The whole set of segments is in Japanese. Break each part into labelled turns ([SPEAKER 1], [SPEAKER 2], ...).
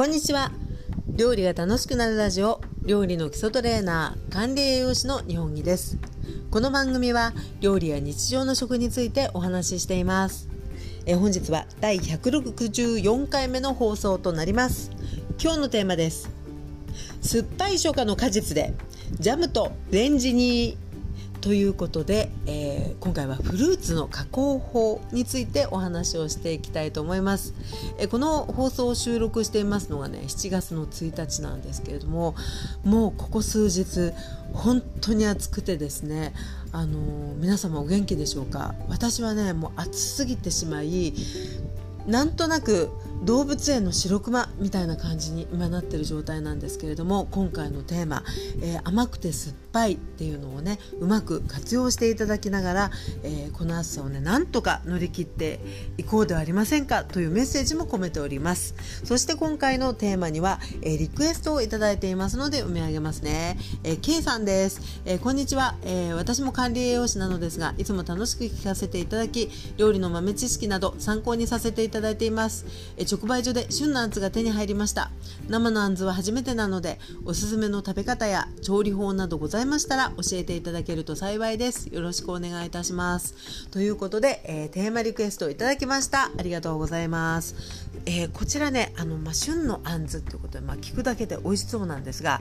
[SPEAKER 1] こんにちは。料理が楽しくなるラジオ料理の基礎トレーナー管理栄養士の日本木です。この番組は料理や日常の食についてお話ししています。え本日は第164回目の放送となります。今日のテーマです。酸っぱい初夏の果実でジャムとレンジにということで、えー、今回はフルーツの加工法についてお話をしていきたいと思います、えー、この放送を収録していますのがね7月の1日なんですけれどももうここ数日本当に暑くてですねあのー、皆様お元気でしょうか？私はねもう暑すぎてしまいなんとなく動物園の白クマみたいな感じに今なってる状態なんですけれども今回のテーマ、えー、甘くて酸っぱいっていうのをねうまく活用していただきながら、えー、この暑さをねなんとか乗り切っていこうではありませんかというメッセージも込めております。そして今回のテーマには、えー、リクエストをいただいていますので読み上げますね、えー、K さんです、えこんにちは、え私も管理栄養士なのですがいつも楽しく聞かせていただき料理の豆知識など参考にさせていただいています、え直売所で旬のあんずが手に入りました。生のあんずは初めてなのでおすすめの食べ方や調理法などございましたら教えていただけると幸いです。よろしくお願いいたします。ということで、えー、テーマリクエストをいただきました。ありがとうございます。えー、こちらねあの、まあ、旬のあんずっていうことで、まあ、聞くだけで美味しそうなんですが、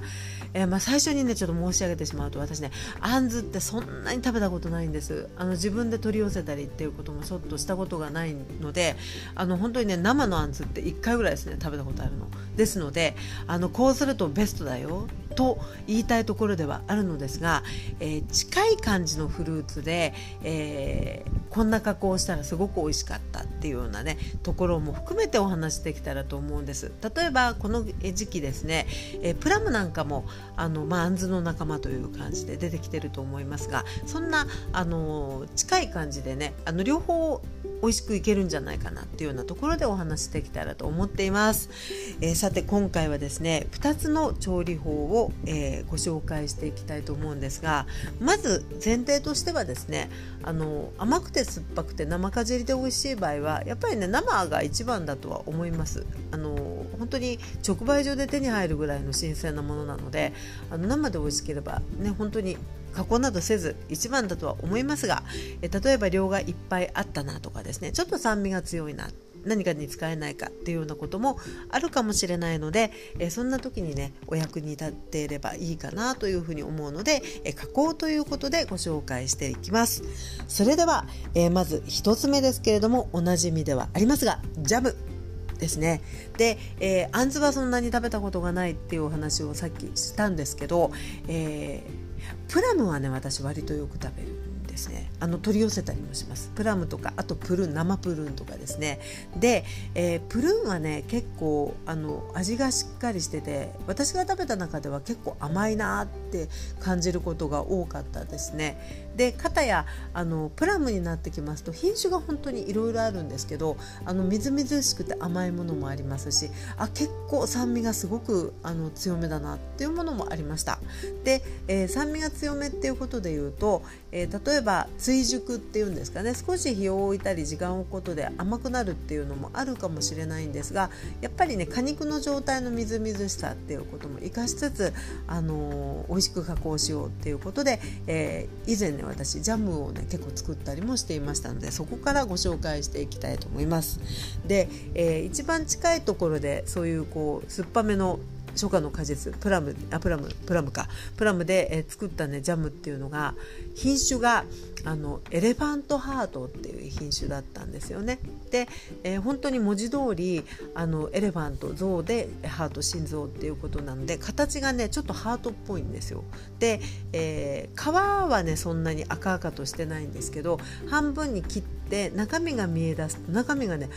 [SPEAKER 1] えー、まあ、最初にねちょっと申し上げてしまうと私ねあんずってそんなに食べたことないんです。あの自分で取り寄せたりっていうこともちょっとしたことがないのであの本当にね生のあんずって1回ぐらいですね食べたことあるの。ですのであのこうするとベストだよと言いたいところではあるのですが、えー、近い感じのフルーツで、えー、こんな加工をしたらすごく美味しかったっていうようなねところも含めてお話できたらと思うんです。例えばこの時期ですね、えー、プラムなんかもあの、まあ、んずの仲間という感じで出てきてると思いますがそんなあの近い感じでねあの両方美味しくいけるんじゃないかなっていうようなところでお話しできたらと思っています、えー、さて今回はですね2つの調理法を、えー、ご紹介していきたいと思うんですがまず前提としてはですねあの甘くて酸っぱくて生かじりで美味しい場合はやっぱりね生が一番だとは思います。あの本当に直売所で手に入るぐらいの新鮮なものなのであの生で美味しければね本当に加工などせず一番だとは思いますがえ例えば量がいっぱいあったなとかですねちょっと酸味が強いな何かに使えないかっていうようなこともあるかもしれないので、えそんな時にねお役に立っていればいいかなというふうに思うので、え加工ということでご紹介していきます。それでは、えまず1つ目ですけれどもおなじみではありますがジャムですね。で、えー、あんずはそんなに食べたことがないっていうお話をさっきしたんですけど、えープラムはね私割とよく食べる。ですねあの取り寄せたりもします。プラムとかあとプルーン生プルーンとかですね。で、えー、プルーンはね結構あの味がしっかりしてて私が食べた中では結構甘いなって感じることが多かったですね。で片やあのプラムになってきますと品種が本当にいろいろあるんですけどあのみずみずしくて甘いものもありますしあ結構酸味がすごくあの強めだなっていうものもありました。で、えー、酸味が強めっていうことで言うと、えー、例えばば追熟っていうんですかね少し日を置いたり時間を置くことで甘くなるっていうのもあるかもしれないんですがやっぱりね果肉の状態のみずみずしさっていうことも生かしつつ、あのー、美味しく加工しようっていうことで、えー、以前ね私ジャムをね結構作ったりもしていましたのでそこからご紹介していきたいと思います。で、えー、一番近いところでそういうこう酸っぱめの初夏の果実プラムあプラムプラムかプラムで、えー、作ったねジャムっていうのが品種があのエレファントハートっていう品種だったんですよね。で、えー、本当に文字通りあのエレファント象でハート心臓っていうことなので形がねちょっとハートっぽいんですよ。で、えー、皮はねそんなに赤々としてないんですけど半分に切って中身が見え出すと中身がね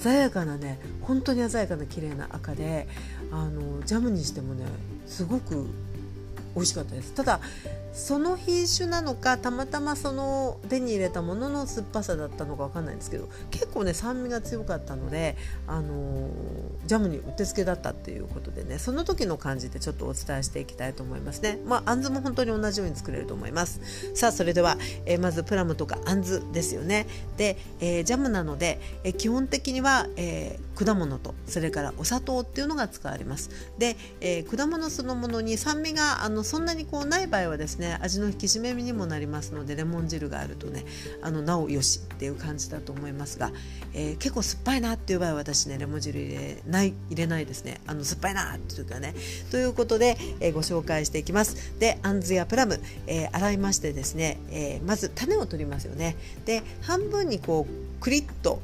[SPEAKER 1] 鮮やかなね本当に鮮やかな綺麗な赤であのジャムにしてもねすごく美味しかったです。ただその品種なのかたまたまその手に入れたものの酸っぱさだったのか分かんないんですけど結構ね酸味が強かったので、あのー、ジャムにうってつけだったっていうことでねその時の感じでちょっとお伝えしていきたいと思いますね。まああんずも本当に同じように作れると思います。さあそれでは、えー、まずプラムとかあんずですよね。で、えー、ジャムなので、え基本的には、え果物とそれからお砂糖っていうのが使われます。で、え果物そのものに酸味があのそんなにこうない場合はですね味の引き締めにもなりますのでレモン汁があるとねあのなおよしっていう感じだと思いますが、えー、結構酸っぱいなっていう場合は私ねレモン汁入れない入れないですね。あの酸っぱいなっていうかね。ということで、えー、ご紹介していきます。であんずやプラム、えー、洗いましてですね、えまず種を取りますよね。で半分にこうクリッと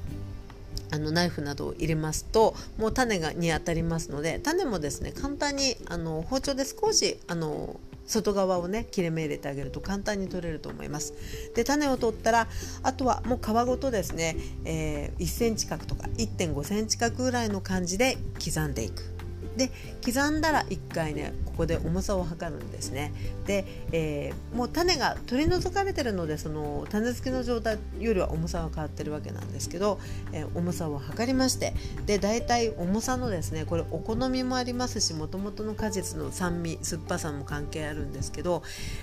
[SPEAKER 1] あのナイフなどを入れますともう種がに当たりますので種もですね簡単にあの包丁で少しあの外側をね切れ目入れてあげると簡単に取れると思います。で種を取ったらあとはもう皮ごとですね、えー、1センチ角とか1.5センチ角ぐらいの感じで刻んでいく。で刻んだら1回ねここで重さを測るんですね。で、えー、もう種が取り除かれてるのでその種付きの状態よりは重さは変わってるわけなんですけど、えー、重さを測りましてで大体重さのですねこれお好みもありますしもともとの果実の酸味酸っぱさも関係あるんですけど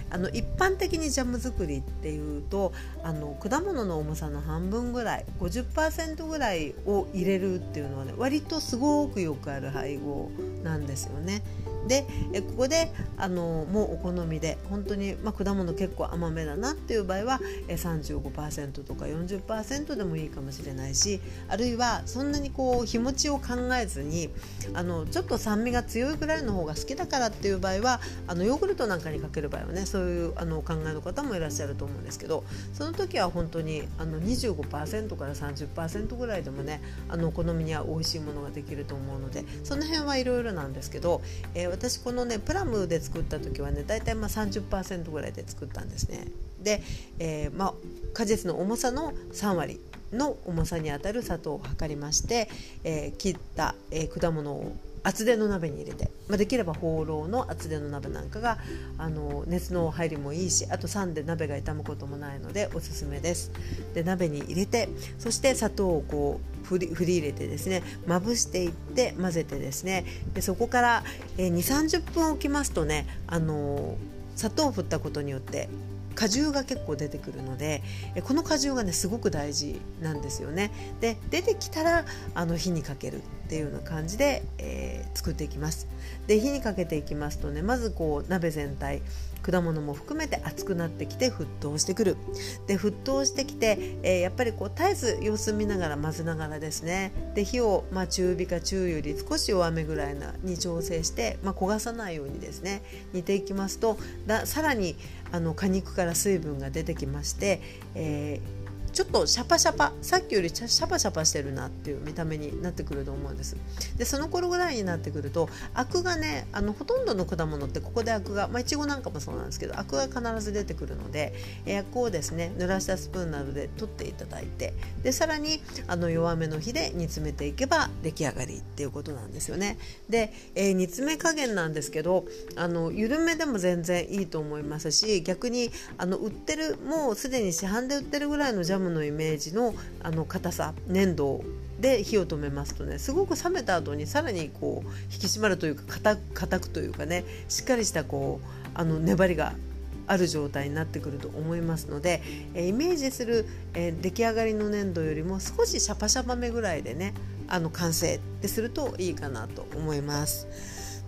[SPEAKER 1] あの一般的にジャム作りっていうとあの果物の重さの半分ぐらい50%ぐらいを入れるっていうのはね割とすごくよくある配合なんですよね。でえここであのもうお好みで本当に、まあ、果物結構甘めだなっていう場合はえ35%とか40%でもいいかもしれないしあるいはそんなにこう日持ちを考えずにあのちょっと酸味が強いぐらいの方が好きだからっていう場合はあのヨーグルトなんかにかける場合はねそういうあのお考えの方もいらっしゃると思うんですけどその時は本当にあの25%から30%ぐらいでもねあのお好みには美味しいものができると思うのでその辺はいろいろなんですけど、えー、私このねプラムで作った時はね大体まあ30%ぐらいで作ったんですね。で、えー、まあ、果実の重さの3割の重さにあたる砂糖を測りまして、えー、切った、えー、果物を厚手の鍋に入れて、まあ、できれば放浪の厚手の鍋なんかがあの熱の入りもいいしあと酸で鍋が傷むこともないのでおすすめです。で鍋に入れてそして砂糖をこう振り振り入れてですねまぶしていって混ぜてですね。でそこから、えー、2 3 0分置きますとねあの砂糖を振ったことによって果汁が結構出てくるのでこの果汁がねすごく大事なんですよね。で出てきたらあの火にかける。っていうような感じで、えー、作っていきます。で火にかけていきますとねまずこう鍋全体果物も含めて熱くなってきて沸騰してくる。で沸騰してきて、えー、やっぱりこう絶えず様子見ながら混ぜながらですね。で火を、まあ、中火か中油より少し弱めぐらいなに調整して、まあ、焦がさないようにですね煮ていきますとださらにあの果肉から水分が出てきまして、えーちょっとシャパシャパさっきよりシャパシャパしてるなっていう見た目になってくると思うんです。でその頃ぐらいになってくるとアクがねあのほとんどの果物ってここでアクがまあいちごなんかもそうなんですけどアクが必ず出てくるのでアクをですね濡らしたスプーンなどで取っていただいてでさらにあの弱めの火で煮詰めていけば出来上がりっていうことなんですよね。で、えー、煮詰め加減なんですけどあの緩めでも全然いいと思いますし逆にあの売ってるもうすでに市販で売ってるぐらいのジャムムのイメージのあの硬さ粘土で火を止めますとねすごく冷めた後にさらにこう引き締まるというか硬くというかねしっかりしたこうあの粘りがある状態になってくると思いますので、えイメージする、え出来上がりの粘土よりも少しシャパシャパめぐらいでねあの完成ってするといいかなと思います。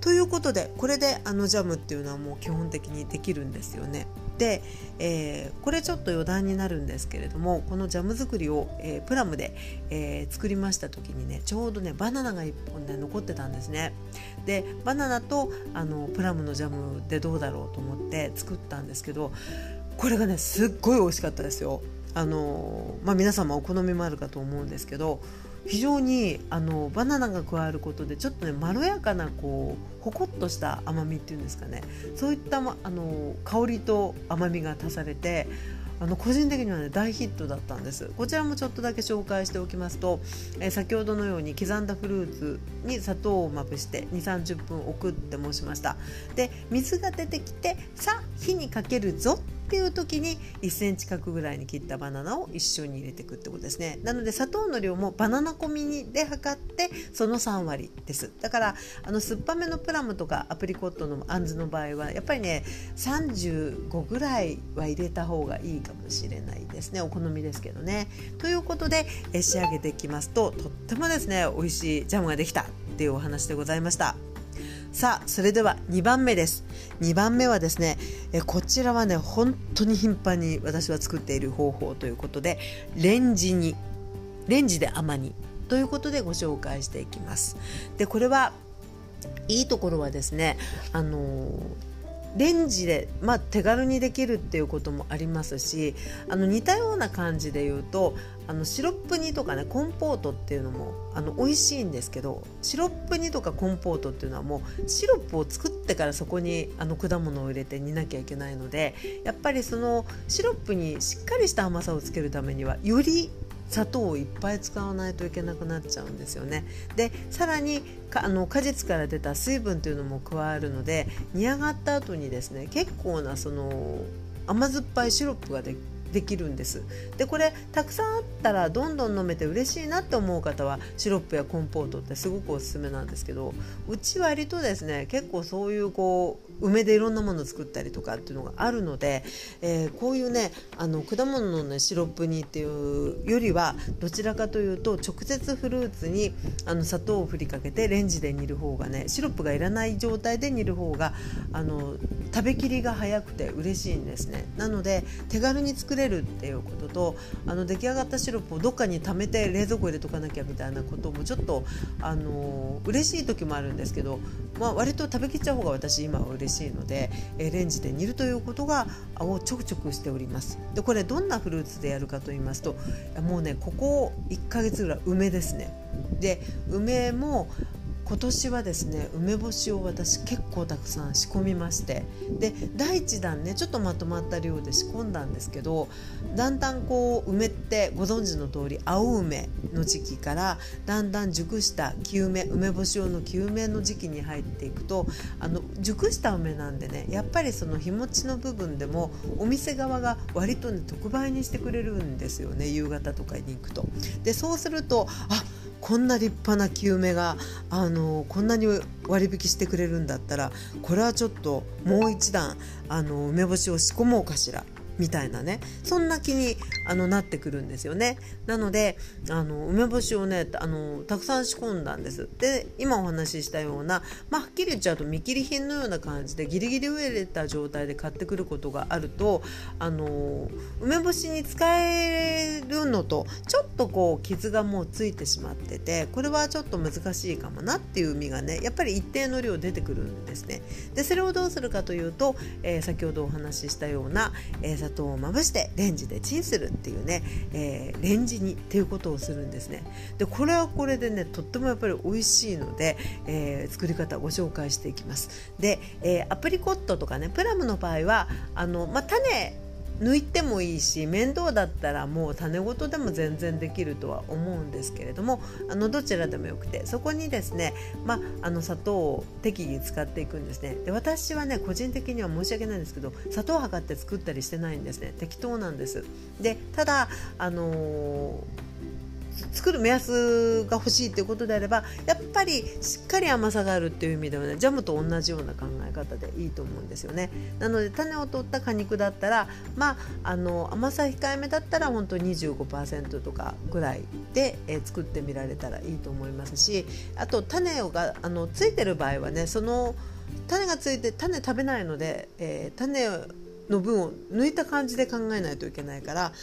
[SPEAKER 1] ということでこれであのジャムっていうのはもう基本的にできるんですよね。で、えー、これちょっと余談になるんですけれどもこのジャム作りを、えー、プラムで、えー、作りました時にねちょうどねバナナが1本ね残ってたんですねでバナナとあのプラムのジャムでどうだろうと思って作ったんですけどこれがねすっごい美味しかったですよあのまあ皆様お好みもあるかと思うんですけど非常にあのバナナが加わることでちょっとねまろやかなこうほこっとした甘みっていうんですかね。そういったあの香りと甘みが足されてあの個人的にはね大ヒットだったんです。こちらもちょっとだけ紹介しておきますと、えー、先ほどのように刻んだフルーツに砂糖をまぶして2 3 0分置くって申しました。で水が出てきてさあ火にかけるぞっていう時に1センチ角ぐらいに切ったバナナを一緒に入れていくってことですね。なので砂糖の量もバナナ込みで測ってその3割です。だからあの酸っぱめのププラムとかアプリコットのあんずの場合はやっぱりね35ぐらいは入れた方がいいかもしれないですね。お好みですけどね。ということでえ仕上げていきますととってもですね美味しいジャムができたっていうお話でございました。さあそれでは2番目です。2番目はですねえこちらはね本当に頻繁に私は作っている方法ということでレンジにレンジで甘煮ということでご紹介していきます。でこれはいいところはですねあのレンジで、まあ、手軽にできるっていうこともありますしあの似たような感じで言うとあのシロップ煮とかねコンポートっていうのもあの美味しいんですけどシロップ煮とかコンポートっていうのはもうシロップを作ってからそこにあの果物を入れて煮なきゃいけないのでやっぱりそのシロップにしっかりした甘さをつけるためにはより砂糖をいっぱい使わないといけなくなっちゃうんですよね。でさらにかあの果実から出た水分というのも加わるので煮上がった後にですね結構なその甘酸っぱいシロップがでできるんですでこれたくさんあったらどんどん飲めて嬉しいなって思う方はシロップやコンポートってすごくおすすめなんですけどうち割とですね結構そういうこう梅でいろんなものを作ったりとかっていうのがあるので、えー、こういうねあの果物の、ね、シロップ煮っていうよりはどちらかというと直接フルーツにあの砂糖を振りかけてレンジで煮る方がねシロップがいらない状態で煮る方があの食べきりが早くて嬉しいんですね。なので手軽に作れるっていうこととあの出来上がったシロップをどっかに貯めて冷蔵庫入れとかなきゃみたいなこともちょっとあの嬉しい時もあるんですけど、まあ、割と食べきっちゃう方が私今は嬉しい。しいので、えレンジで煮るということがをちょくちょくしております。でこれどんなフルーツでやるかと言いますともうねここ1ヶ月ぐらい梅ですね。で梅も今年はですね梅干しを私結構たくさん仕込みましてで第1弾ねちょっとまとまった量で仕込んだんですけどだんだんこう梅ってご存知の通り青梅の時期からだんだん熟した木梅梅干し用の木梅の時期に入っていくとあの熟した梅なんでねやっぱりその日持ちの部分でもお店側が割とね特売にしてくれるんですよね夕方とかに行くと。でそうするとあこんな立派な救命があのこんなに割引してくれるんだったらこれはちょっともう一段あの梅干しを仕込もうかしら。みたいなね。そんな気にあのなってくるんですよね。なのであの梅干しをねあのたくさん仕込んだんです。で今お話ししたような、まあ、はっきり言っちゃうと見切り品のような感じでギリギリ植えれた状態で買ってくることがあるとあの梅干しに使えるのとちょっとこう傷がもうついてしまっててこれはちょっと難しいかもなっていう実がねやっぱり一定の量出てくるんですね。でそれをどうするかというと、えー、先ほどお話ししたような、えー、糖をまぶしてレンジでチンするっていうね、えー、レンジにっていうことをするんですね。でこれはこれでねとってもやっぱり美味しいので、えー、作り方ご紹介していきます。で、えー、アプリコットとかねプラムの場合はあの、まあ、種抜いてもいいし面倒だったらもう種ごとでも全然できるとは思うんですけれどもあのどちらでもよくてそこにですね、まあ、あの砂糖を適宜使っていくんですね。で私はね個人的には申し訳ないんですけど砂糖を測って作ったりしてないんですね。適当なんです。でただあのー作る目安が欲しいっていうことであればやっぱりしっかり甘さがあるっていう意味ではねジャムと同じような考え方でいいと思うんですよね。なので種を取った果肉だったらまああの甘さ控えめだったら本当に25%とかぐらいで、えー、作ってみられたらいいと思いますしあと種があのついてる場合はねその種がついて種食べないので、えー、種の分を抜いた感じで考えないといけないから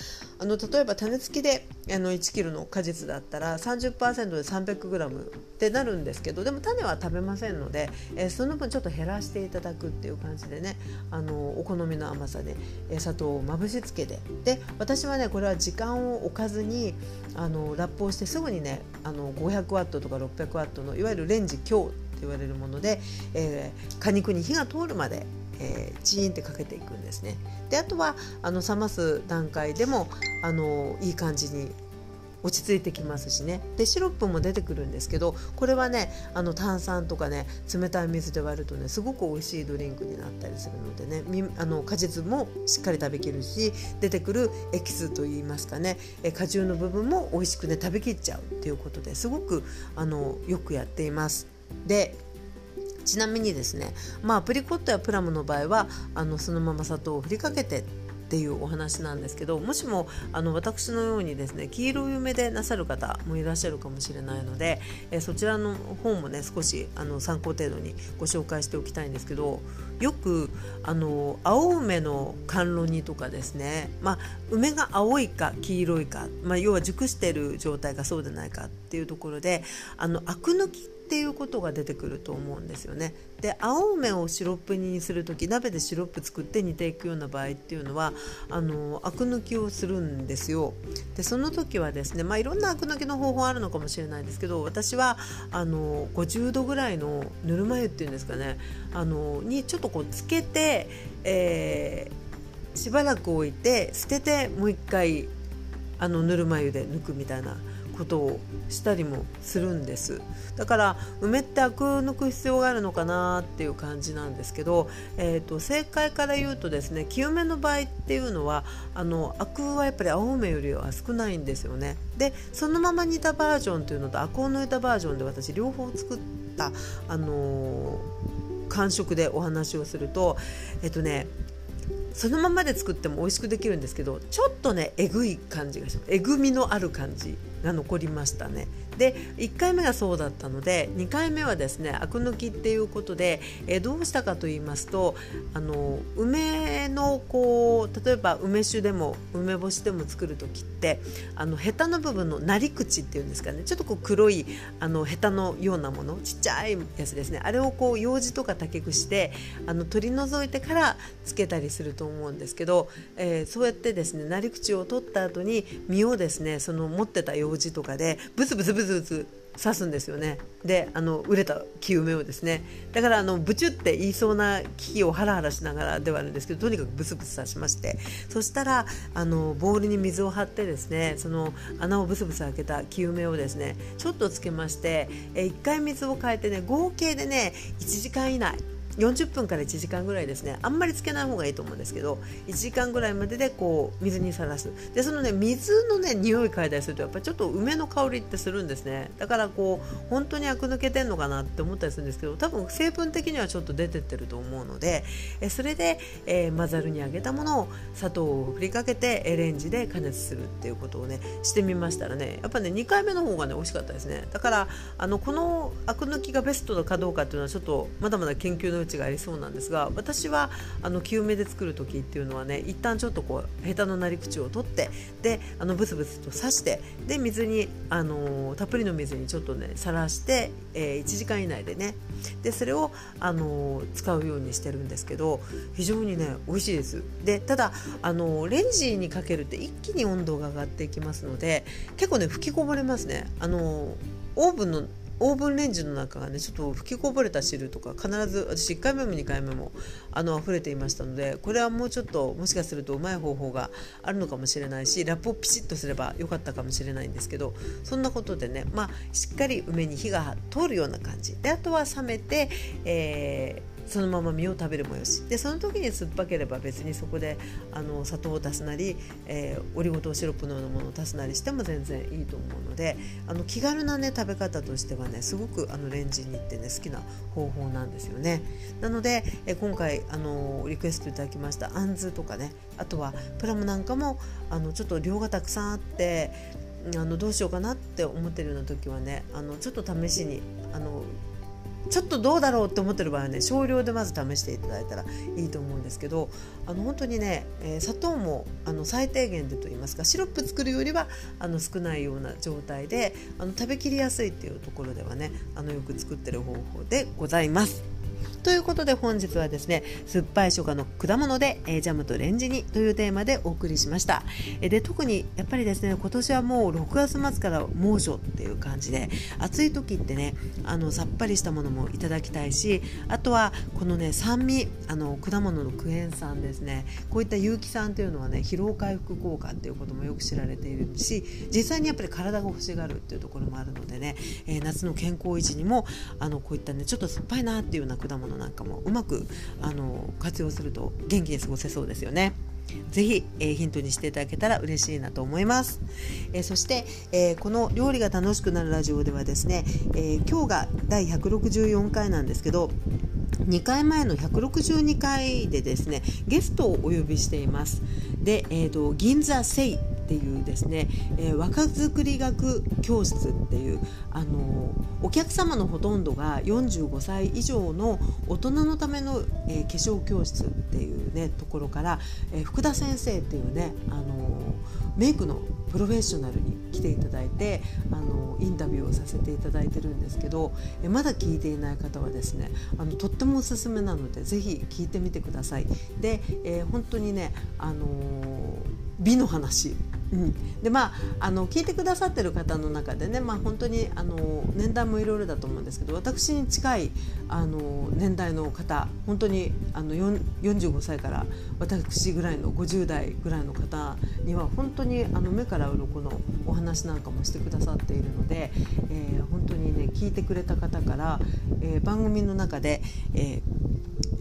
[SPEAKER 1] あの例えば種付きであの 1kg の果実だったら30%で 300g ってなるんですけどでも種は食べませんので、えー、その分ちょっと減らしていただくっていう感じでねあのお好みの甘さで、えー、砂糖をまぶしつけて。で私はねこれは時間を置かずにあのラップをしてすぐにねあの 500W とか 600W のいわゆるレンジ強って言われるもので、えー、果肉に火が通るまでえー、チーンってかけていくんですね。であとはあの冷ます段階でもあのいい感じに落ち着いてきますしねでシロップも出てくるんですけどこれはねあの炭酸とかね冷たい水で割るとねすごく美味しいドリンクになったりするのでねあの果実もしっかり食べきるし出てくるエキスといいますかね果汁の部分も美味しくね食べきっちゃうっていうことですごくあのよくやっています。でちなみにですねまあアプリコットやプラムの場合はあのそのまま砂糖を振りかけてっていうお話なんですけどもしもあの私のようにですね黄色い梅でなさる方もいらっしゃるかもしれないので、えそちらの方もね少しあの参考程度にご紹介しておきたいんですけどよくあの青梅の甘露煮とかですね、まあ、梅が青いか黄色いか、まあ、要は熟している状態かそうでないかっていうところであのアク抜きっっていうことが出てくると思うんですよね。で青梅をシロップ煮にする時鍋でシロップ作って煮ていくような場合っていうのはあのアク抜きをするんですよ。でその時はですね、まあ、いろんなアク抜きの方法あるのかもしれないですけど私はあの50度ぐらいのぬるま湯っていうんですかねあのにちょっとこうつけて、えー、しばらく置いて捨ててもう一回あのぬるま湯で抜くみたいなことをしたりもするんです。だから梅ってアク抜く必要があるのかなっていう感じなんですけど、えーと、正解から言うとですね清めの場合っていうのはあのアクはやっぱり青梅よりは少ないんですよね。でそのまま煮たバージョンというのとアクを抜いたバージョンで私両方作ったあのー、感触でお話をするとえっ、ー、とねそのままで作っても美味しくできるんですけどちょっとねえぐい感じがします。えぐみのある感じ。が残りましたね。で1回目がそうだったので2回目はですねアク抜きっていうことで、えどうしたかと言いますとあの梅のこう例えば梅酒でも梅干しでも作る時ってあのヘタの部分のなり口っていうんですかねちょっとこう黒いあのヘタのようなものちっちゃいやつですねあれをこう楊枝とか竹串であの取り除いてからつけたりすると思うんですけど、えー、そうやってですねなり口を取った後に実をですねその持ってた楊枝とかでブツブツブツブツ刺すんですよね。であの売れた木梅をですね。だからあのブチュって言いそうな危機をハラハラしながらではあるんですけどとにかくブツブツ刺しまして。そしたらあのボウルに水を張ってですねその穴をブツブツ開けた木梅をですねちょっとつけましてえ1回水を変えてね合計でね1時間以内40分から1時間ぐらいですね。あんまりつけない方がいいと思うんですけど1時間ぐらいまででこう水にさらす。でそのね水のね匂い嗅いだりするとやっぱりちょっと梅の香りってするんですね。だからこう本当にアク抜けてんのかなって思ったりするんですけど多分成分的にはちょっと出てってると思うのでえそれで、えー、混ざるに揚げたものを砂糖を振りかけてレンジで加熱するっていうことをねしてみましたらねやっぱね2回目の方がね美味しかったですね。だからあのこのアク抜きがベストかどうかっていうのはちょっとまだまだ研究のちがありそうなんですが私はあの清めで作る時っていうのはね一旦ちょっとこうヘタのなり口を取ってであのブツブツと刺してで水にあのたっぷりの水にちょっとねさらして、えー、1時間以内でねでそれをあの使うようにしてるんですけど非常にね美味しいです。でただあのレンジにかけるって一気に温度が上がっていきますので結構ね吹きこぼれますね。あのオーブンのオーブンレンジの中がねちょっと吹きこぼれた汁とか必ず私1回目も2回目もあの溢れていましたのでこれはもうちょっともしかするとうまい方法があるのかもしれないしラップをピシッとすればよかったかもしれないんですけどそんなことでねまあしっかり梅に火が通るような感じ。であとは冷めて、えーそのまま実を食べるもよしでその時に酸っぱければ別にそこであの砂糖を足すなり、えー、オリゴ糖シロップのようなものを足すなりしても全然いいと思うのであの気軽な、ね、食べ方としてはねすごくあのレンジに行ってね好きな方法なんですよね。なので、えー、今回あのリクエストいただきましたあんずとかねあとはプラムなんかもあのちょっと量がたくさんあってあのどうしようかなって思ってるような時はねあのちょっと試しにあのちょっとどうだろうって思ってる場合はね少量でまず試していただいたらいいと思うんですけどあの本当にね、えー、砂糖もあの最低限でと言いますかシロップ作るよりはあの少ないような状態であの食べきりやすいっていうところではねあのよく作ってる方法でございます。ということで本日はですね酸っぱい初夏の果物で、え、ジャムとレンジ煮というテーマでお送りしました、えで特にやっぱりですね今年はもう6月末から猛暑っていう感じで暑い時ってねあのさっぱりしたものもいただきたいしあとはこのね酸味あの果物のクエン酸ですねこういった有機酸というのはね疲労回復効果っていうこともよく知られているし実際にやっぱり体が欲しがるっていうところもあるのでね、え、夏の健康維持にもあのこういったねちょっと酸っぱいなっていうような果物なんかもうまくあの活用すると元気に過ごせそうですよね。ぜひ、えー、ヒントにしていただけたら嬉しいなと思います。えー、そして、えー、この料理が楽しくなるラジオではですね、え今日が第164回なんですけど、2回前の162回でですねゲストをお呼びしていますで、えーと、銀座セイっていうですね、えー、若作り学教室っていうあのお客様のほとんどが45歳以上の大人のための、えー、化粧教室っていうねところから、えー、福田先生っていうねあのメイクのプロフェッショナルに来ていただいてあのインタビューをさせていただいてるんですけどえまだ聞いていない方はですねあのとってもおすすめなのでぜひ聞いてみてください。で、えー、本当にね、あの美の話うん、でまああの聞いてくださってる方の中でね、まあ、本当にあの年代もいろいろだと思うんですけど私に近いあの年代の方本当にあの45歳から私ぐらいの50代ぐらいの方には本当にあの目から鱗のお話なんかもしてくださっているので、えー、本当にね聞いてくれた方から、えー、番組の中で、えー、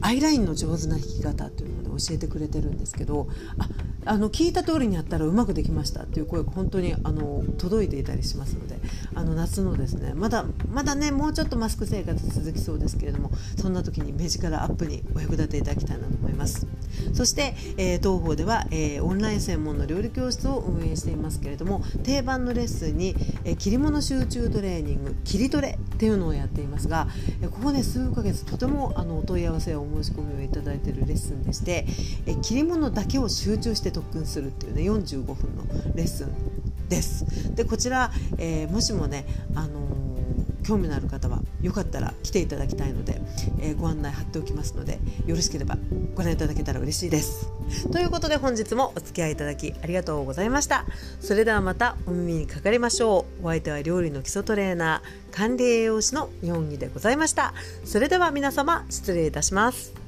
[SPEAKER 1] アイラインの上手な弾き方というので教えてくれてるんですけどああの聞いた通りにやったらうまくできましたっていう声が本当にあの届いていたりしますのであの夏のですねまだまだねもうちょっとマスク生活続きそうですけれどもそんな時に目力アップにお役立ていただきたいなと思います。そして、えー、東方では、えー、オンライン専門の料理教室を運営していますけれども定番のレッスンに、えー、切り物集中トレーニング切りトレっていうのをやっていますが、えここね数ヶ月とてもあのお問い合わせやお申し込みをいただいているレッスンでして、え切り物だけを集中して特訓するっていうね45分のレッスンです。でこちら、えー、もしもね、あのー、興味のある方はよかったら来ていただきたいので、えー、ご案内貼っておきますのでよろしければご覧いただけたら嬉しいです。ということで本日もお付き合いいただきありがとうございました。それではまたお耳にかかりましょう。お相手は料理の基礎トレーナー管理栄養士の日本木でございました。それでは皆様失礼いたします。